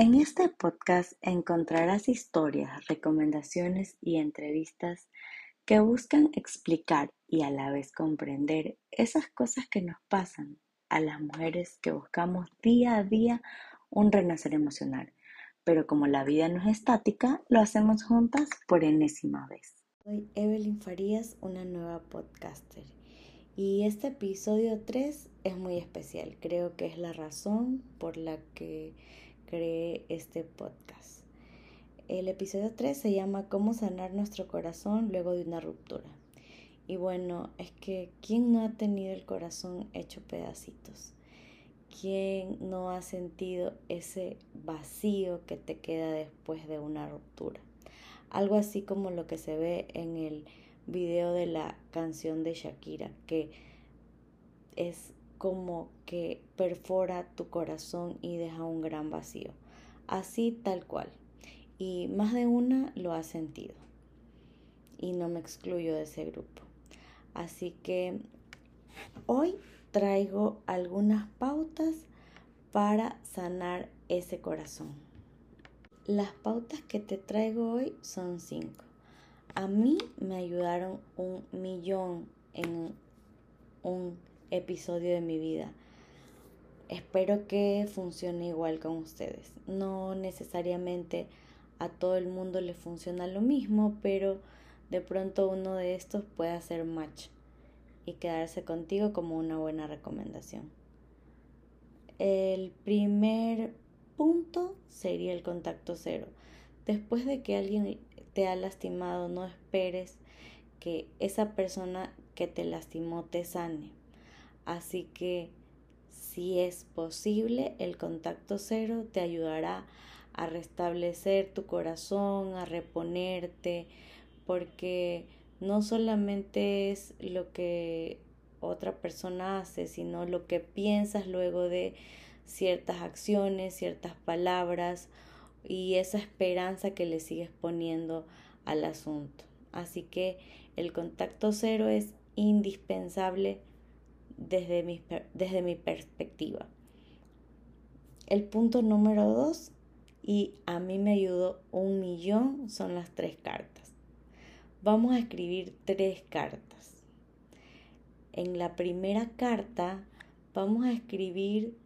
En este podcast encontrarás historias, recomendaciones y entrevistas que buscan explicar y a la vez comprender esas cosas que nos pasan a las mujeres que buscamos día a día un renacer emocional. Pero como la vida no es estática, lo hacemos juntas por enésima vez. Soy Evelyn Farías, una nueva podcaster. Y este episodio 3 es muy especial. Creo que es la razón por la que creé este podcast. El episodio 3 se llama Cómo sanar nuestro corazón luego de una ruptura. Y bueno, es que ¿quién no ha tenido el corazón hecho pedacitos? ¿Quién no ha sentido ese vacío que te queda después de una ruptura? Algo así como lo que se ve en el video de la canción de Shakira, que es como que perfora tu corazón y deja un gran vacío. Así tal cual. Y más de una lo ha sentido. Y no me excluyo de ese grupo. Así que hoy traigo algunas pautas para sanar ese corazón. Las pautas que te traigo hoy son cinco. A mí me ayudaron un millón en un episodio de mi vida. Espero que funcione igual con ustedes. No necesariamente a todo el mundo le funciona lo mismo, pero de pronto uno de estos puede hacer match y quedarse contigo como una buena recomendación. El primer punto sería el contacto cero. Después de que alguien te ha lastimado, no esperes que esa persona que te lastimó te sane. Así que si es posible, el contacto cero te ayudará a restablecer tu corazón, a reponerte, porque no solamente es lo que otra persona hace, sino lo que piensas luego de ciertas acciones, ciertas palabras y esa esperanza que le sigues poniendo al asunto. Así que el contacto cero es indispensable desde mi, desde mi perspectiva. El punto número dos, y a mí me ayudó un millón, son las tres cartas. Vamos a escribir tres cartas. En la primera carta vamos a escribir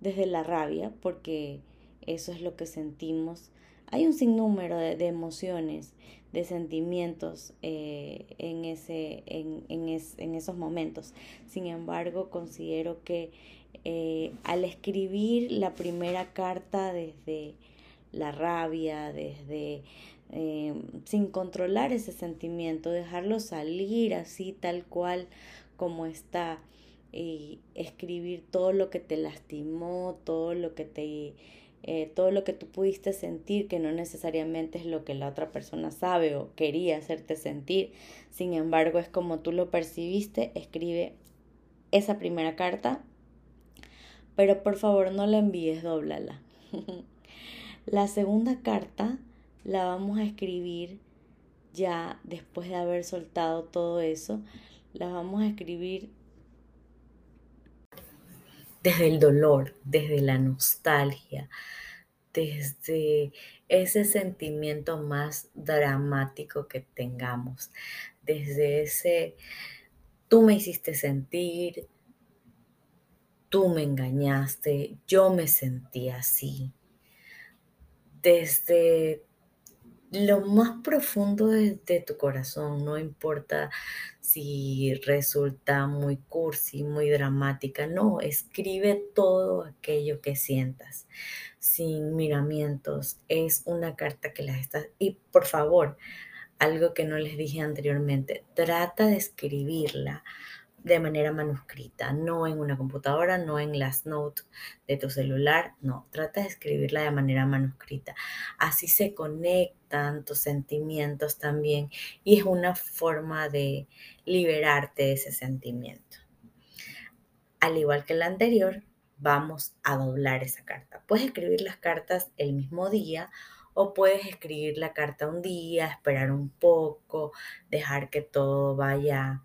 desde la rabia, porque eso es lo que sentimos. Hay un sinnúmero de, emociones, de sentimientos eh, en, ese, en, en, esos momentos. Sin embargo, considero que eh, al escribir la primera carta desde la rabia, desde eh, sin controlar ese sentimiento, dejarlo salir así tal cual como está, y escribir todo lo que te lastimó, todo lo que te eh, todo lo que tú pudiste sentir, que no necesariamente es lo que la otra persona sabe o quería hacerte sentir, sin embargo es como tú lo percibiste, escribe esa primera carta, pero por favor no la envíes, dóblala. la segunda carta la vamos a escribir ya después de haber soltado todo eso, la vamos a escribir desde el dolor, desde la nostalgia, desde ese sentimiento más dramático que tengamos, desde ese tú me hiciste sentir, tú me engañaste, yo me sentí así, desde lo más profundo de, tu corazón, no importa si resulta muy cursi, muy dramática, no, escribe todo aquello que sientas, sin miramientos, es una carta que las estás... Y por favor, algo que no les dije anteriormente, trata de escribirla de manera manuscrita, no en una computadora, no en las notes de tu celular, no, trata de escribirla de manera manuscrita. Así se conectan tus sentimientos también y es una forma de liberarte de ese sentimiento. Al igual que la anterior, vamos a doblar esa carta. Puedes escribir las cartas el mismo día o puedes escribir la carta un día, esperar un poco, dejar que todo vaya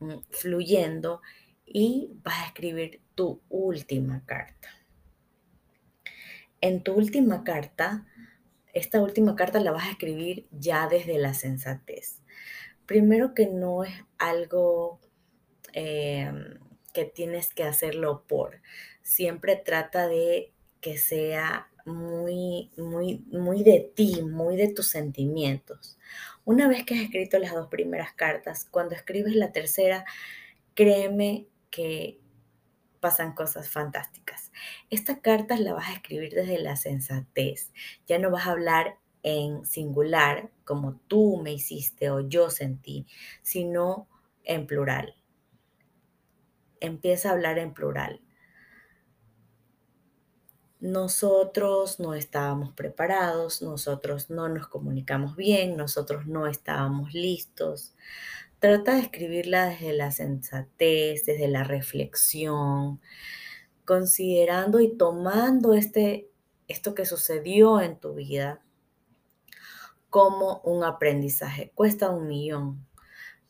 Mm, fluyendo y vas a escribir tu última carta. en tu última carta, esta última carta la vas a escribir ya desde la sensatez. Primero que no es algo em, que tienes que hacerlo por. Siempre trata de que sea muy, muy, muy de ti, muy de tus sentimientos. Una vez que has escrito las dos primeras cartas, cuando escribes la tercera, créeme que pasan cosas fantásticas. Esta carta la vas a escribir desde la sensatez. Ya no vas a hablar en singular como tú me hiciste o yo sentí, sino en plural. Empieza a hablar en plural. Nosotros no estábamos preparados, nosotros no nos comunicamos bien, nosotros no estábamos listos. Trata de escribirla desde la sensatez, desde la reflexión, considerando y tomando este, esto que sucedió en tu vida como un aprendizaje. Cuesta un millón,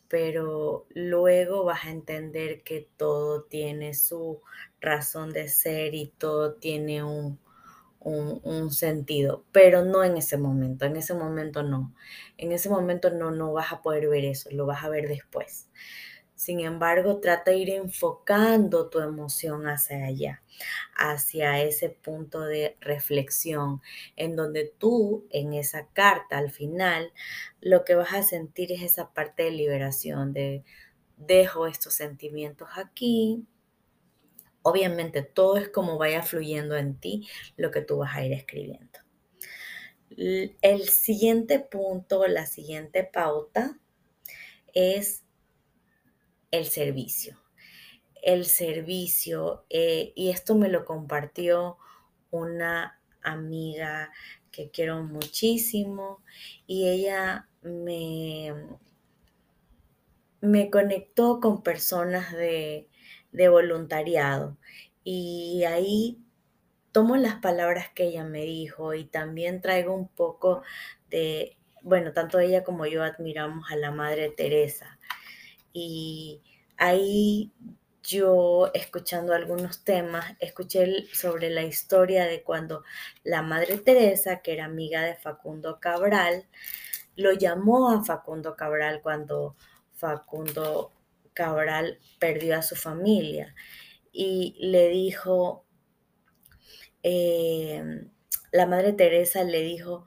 pero luego vas a entender que todo tiene su razón de ser y todo tiene un, un, sentido, pero no en ese momento, en ese momento no. En ese momento no, no vas a poder ver eso, lo vas a ver después. Sin embargo, trata de ir enfocando tu emoción hacia allá, hacia ese punto de reflexión, en donde tú, en esa carta al final, lo que vas a sentir es esa parte de liberación, de dejo estos sentimientos aquí, Obviamente todo es como vaya fluyendo en ti lo que tú vas a ir escribiendo. El siguiente punto, la siguiente pauta es el servicio. El servicio, eh, y esto me lo compartió una amiga que quiero muchísimo y ella me, me conectó con personas de, de voluntariado. Y ahí tomo las palabras que ella me dijo y también traigo un poco de, bueno, tanto ella como yo admiramos a la Madre Teresa. Y ahí yo, escuchando algunos temas, escuché sobre la historia de cuando la Madre Teresa, que era amiga de Facundo Cabral, lo llamó a Facundo Cabral cuando Facundo Cabral perdió a su familia y le dijo, eh, la Madre Teresa le dijo,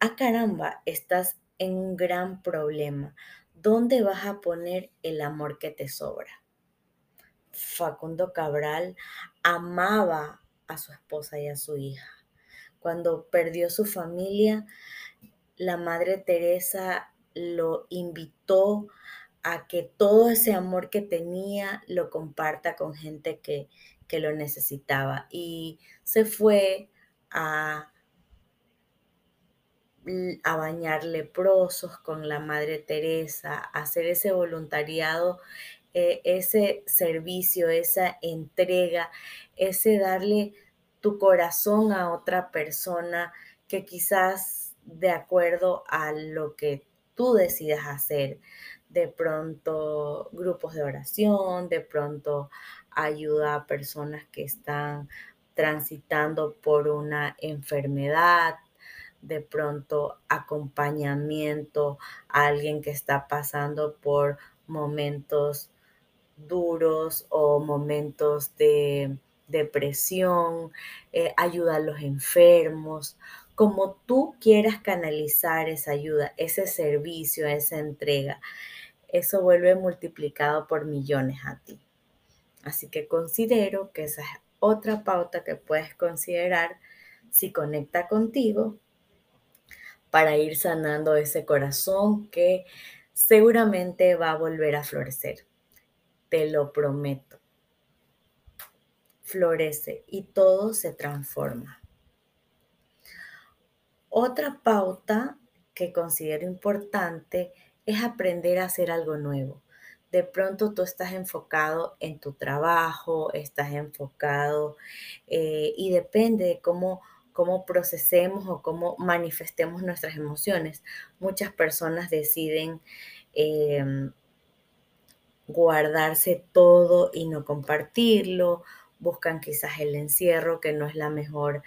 ah caramba, estás en un gran problema. ¿Dónde vas a poner el amor que te sobra? Facundo Cabral amaba a su esposa y a su hija. Cuando perdió su familia, la Madre Teresa lo invitó a que todo ese amor que tenía lo comparta con gente que, lo necesitaba. Y se fue a, a bañar leprosos con la Madre Teresa, a hacer ese voluntariado, eh, ese servicio, esa entrega, ese darle tu corazón a otra persona que quizás de acuerdo a lo que tú decidas hacer, de pronto grupos de oración, de pronto ayuda a personas que están transitando por una enfermedad, de pronto acompañamiento a alguien que está pasando por momentos duros o momentos de depresión, eh, ayuda a los enfermos, como tú quieras canalizar esa ayuda, ese servicio, esa entrega eso vuelve multiplicado por millones a ti. Así que considero que esa es otra pauta que puedes considerar si conecta contigo para ir sanando ese corazón que seguramente va a volver a florecer. Te lo prometo. Florece y todo se transforma. Otra pauta que considero importante es aprender a hacer algo nuevo. De pronto tú estás enfocado en tu trabajo, estás enfocado eh, y depende de cómo, cómo procesemos o cómo manifestemos nuestras emociones. Muchas personas deciden em, guardarse todo y no compartirlo, buscan quizás el encierro, que no es la mejor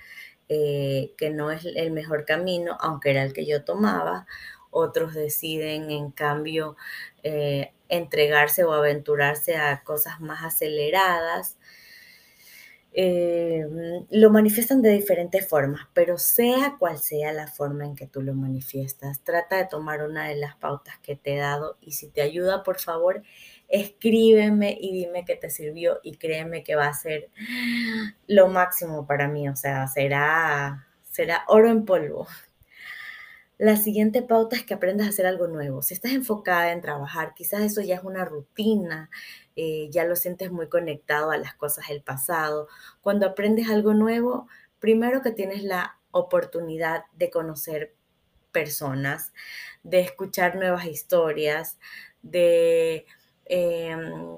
eh, que no es el mejor camino, aunque era el que yo tomaba. Otros deciden, en cambio, eh, entregarse o aventurarse a cosas más aceleradas. Eh, lo manifiestan de diferentes formas, pero sea cual sea la forma en que tú lo manifiestas, trata de tomar una de las pautas que te he dado y si te ayuda, por favor, escríbeme y dime que te sirvió y créeme que va a ser lo máximo para mí, o sea, será, será oro en polvo. La siguiente pauta es que aprendas a hacer algo nuevo. Si estás enfocada en trabajar, quizás eso ya es una rutina, eh, ya lo sientes muy conectado a las cosas del pasado. Cuando aprendes algo nuevo, primero que tienes la oportunidad de conocer personas, de escuchar nuevas historias, de em,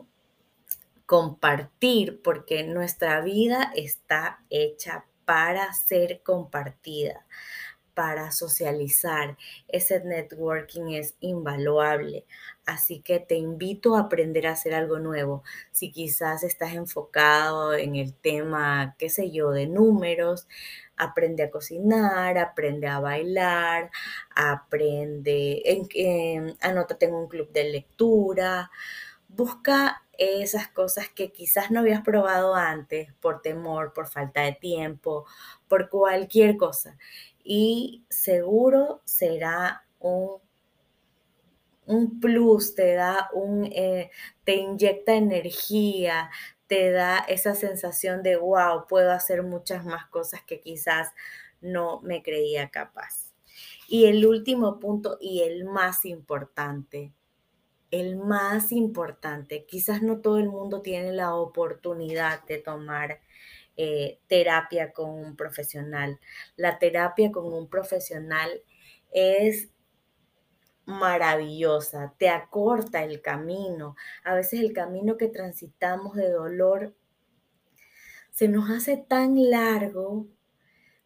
compartir, porque nuestra vida está hecha para ser compartida para socializar. Ese networking es invaluable. Así que te invito a aprender a hacer algo nuevo. Si quizás estás enfocado en el tema, qué sé yo, de números, aprende a cocinar, aprende a bailar, aprende, en, anótate en un club de lectura. Busca esas cosas que quizás no habías probado antes por temor, por falta de tiempo, por cualquier cosa y seguro será un, un plus, te da un, eh, te inyecta energía, te da esa sensación de, wow, puedo hacer muchas más cosas que quizás no me creía capaz. Y el último punto y el más importante, el más importante, quizás no todo el mundo tiene la oportunidad de tomar eh, terapia con un profesional. La terapia con un profesional es maravillosa, te acorta el camino. A veces el camino que transitamos de dolor se nos hace tan largo,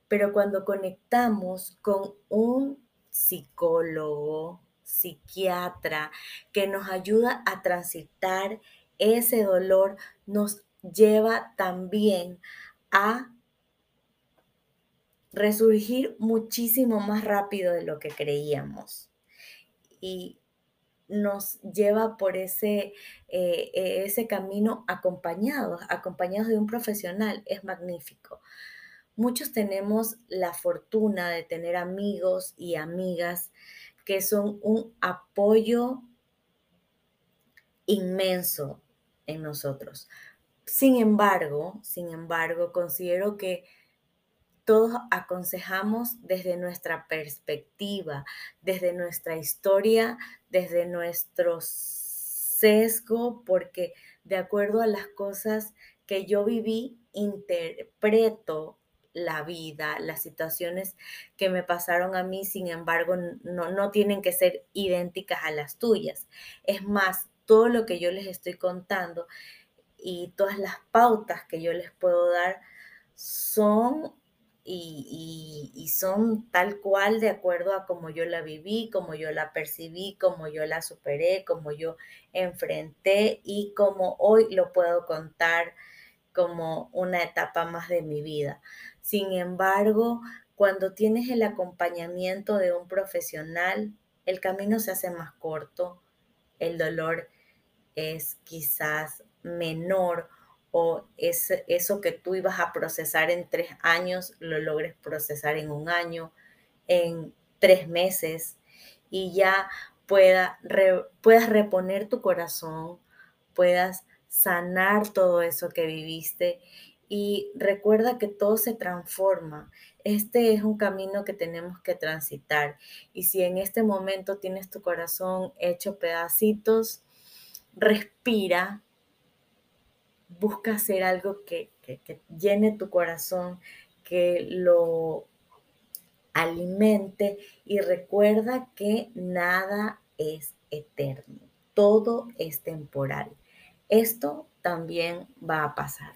pero cuando conectamos con un psicólogo, psiquiatra, que nos ayuda a transitar ese dolor, nos lleva también a resurgir muchísimo más rápido de lo que creíamos. Y nos lleva por ese, eh, e, ese camino acompañados, acompañados de un profesional. Es magnífico. Muchos tenemos la fortuna de tener amigos y amigas que son un apoyo inmenso en nosotros. Sin embargo, sin embargo, considero que todos aconsejamos desde nuestra perspectiva, desde nuestra historia, desde nuestro sesgo, porque de acuerdo a las cosas que yo viví, interpreto la vida, las situaciones que me pasaron a mí, sin embargo, no, no tienen que ser idénticas a las tuyas. Es más, todo lo que yo les estoy contando y todas las pautas que yo les puedo dar son y, son tal cual de acuerdo a cómo yo la viví, como yo la percibí, como yo la superé, como yo enfrenté y como hoy lo puedo contar como una etapa más de mi vida. Sin embargo, cuando tienes el acompañamiento de un profesional, el camino se hace más corto, el dolor es quizás menor o es eso que tú ibas a procesar en tres años, lo logres procesar en un año, en tres meses y ya pueda, puedas reponer tu corazón, puedas sanar todo eso que viviste y recuerda que todo se transforma. Este es un camino que tenemos que transitar y si en este momento tienes tu corazón hecho pedacitos, respira, busca hacer algo que, llene tu corazón, que lo alimente y recuerda que nada es eterno, todo es temporal. Esto también va a pasar.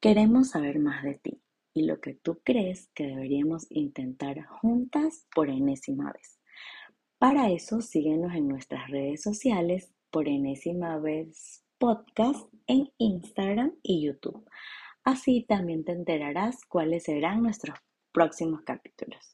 Queremos saber más de ti y lo que tú crees que deberíamos intentar juntas por enésima vez. Para eso, síguenos en nuestras redes sociales por enésima vez podcast en Instagram y YouTube. Así también te enterarás cuáles serán nuestros próximos capítulos.